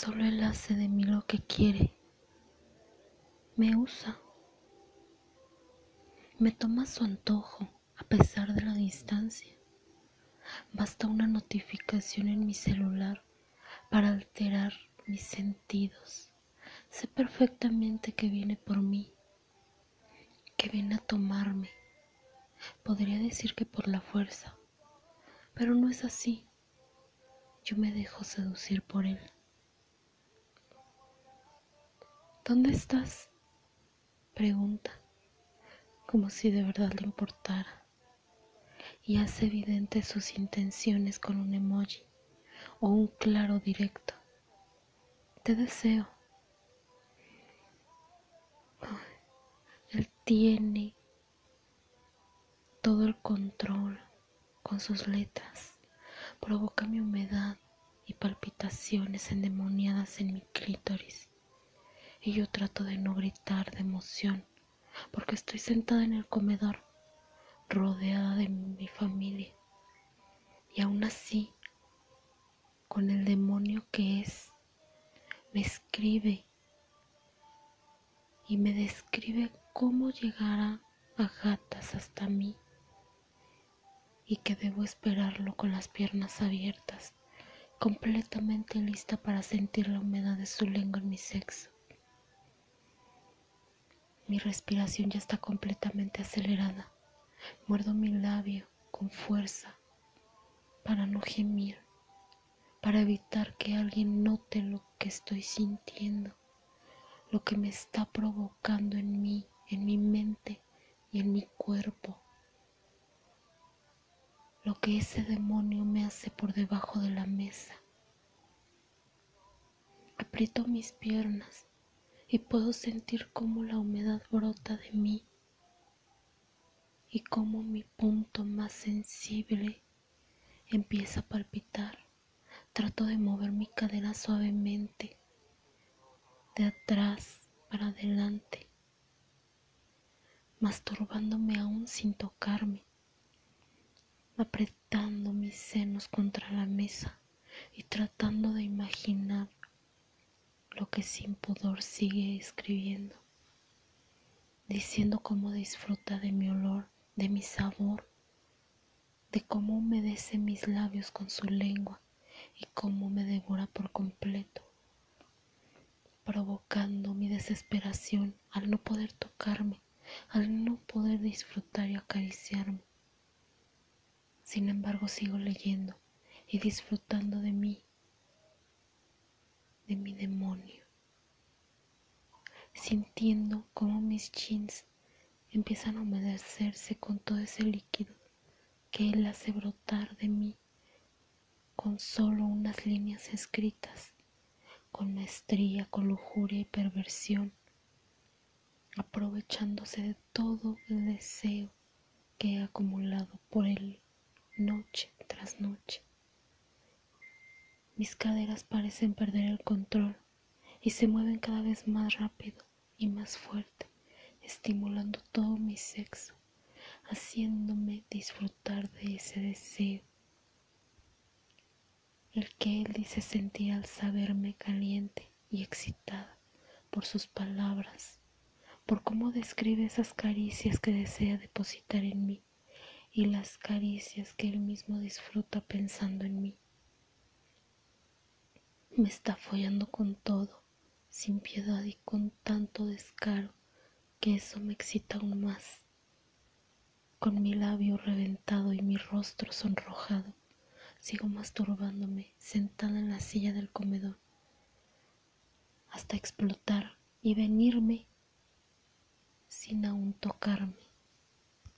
Solo él hace de mí lo que quiere. Me usa. Me toma su antojo a pesar de la distancia. Basta una notificación en mi celular para alterar mis sentidos. Sé perfectamente que viene por mí, que viene a tomarme. Podría decir que por la fuerza, pero no es así. Yo me dejo seducir por él. ¿Dónde estás? Pregunta, como si de verdad le importara, y hace evidente sus intenciones con un emoji o un claro directo. Te deseo. Él tiene todo el control con sus letras. Provoca mi humedad y palpitaciones endemoniadas en mi clítoris y yo trato de no gritar de emoción porque estoy sentada en el comedor rodeada de mi familia y aún así con el demonio que es me escribe y me describe cómo llegará a gatas hasta mí y que debo esperarlo con las piernas abiertas, completamente lista para sentir la humedad de su lengua en mi sexo. Mi respiración ya está completamente acelerada. Muerdo mi labio con fuerza para no gemir, para evitar que alguien note lo que estoy sintiendo, lo que me está provocando en mí, en mi mente y en mi cuerpo, lo que ese demonio me hace por debajo de la mesa. Aprieto mis piernas y puedo sentir cómo la humedad brota de mí y cómo mi punto más sensible empieza a palpitar. Trato de mover mi cadera suavemente de atrás para adelante, masturbándome aún sin tocarme, apretando mis senos contra la mesa y tratando de imaginar lo que sin pudor sigue escribiendo, diciendo cómo disfruta de mi olor, de mi sabor, de cómo humedece mis labios con su lengua y cómo me devora por completo, provocando mi desesperación al no poder tocarme, al no poder disfrutar y acariciarme. Sin embargo, sigo leyendo y disfrutando de mí de mi demonio, sintiendo como mis jeans empiezan a humedecerse con todo ese líquido que él hace brotar de mí con solo unas líneas escritas, con maestría, con lujuria y perversión, aprovechándose de todo el deseo que he acumulado por él noche tras noche. Mis caderas parecen perder el control y se mueven cada vez más rápido y más fuerte, estimulando todo mi sexo, haciéndome disfrutar de ese deseo, el que él dice sentir al saberme caliente y excitada por sus palabras, por cómo describe esas caricias que desea depositar en mí y las caricias que él mismo disfruta pensando en mí. Me está follando con todo, sin piedad y con tanto descaro que eso me excita aún más. Con mi labio reventado y mi rostro sonrojado, sigo masturbándome sentada en la silla del comedor hasta explotar y venirme sin aún tocarme.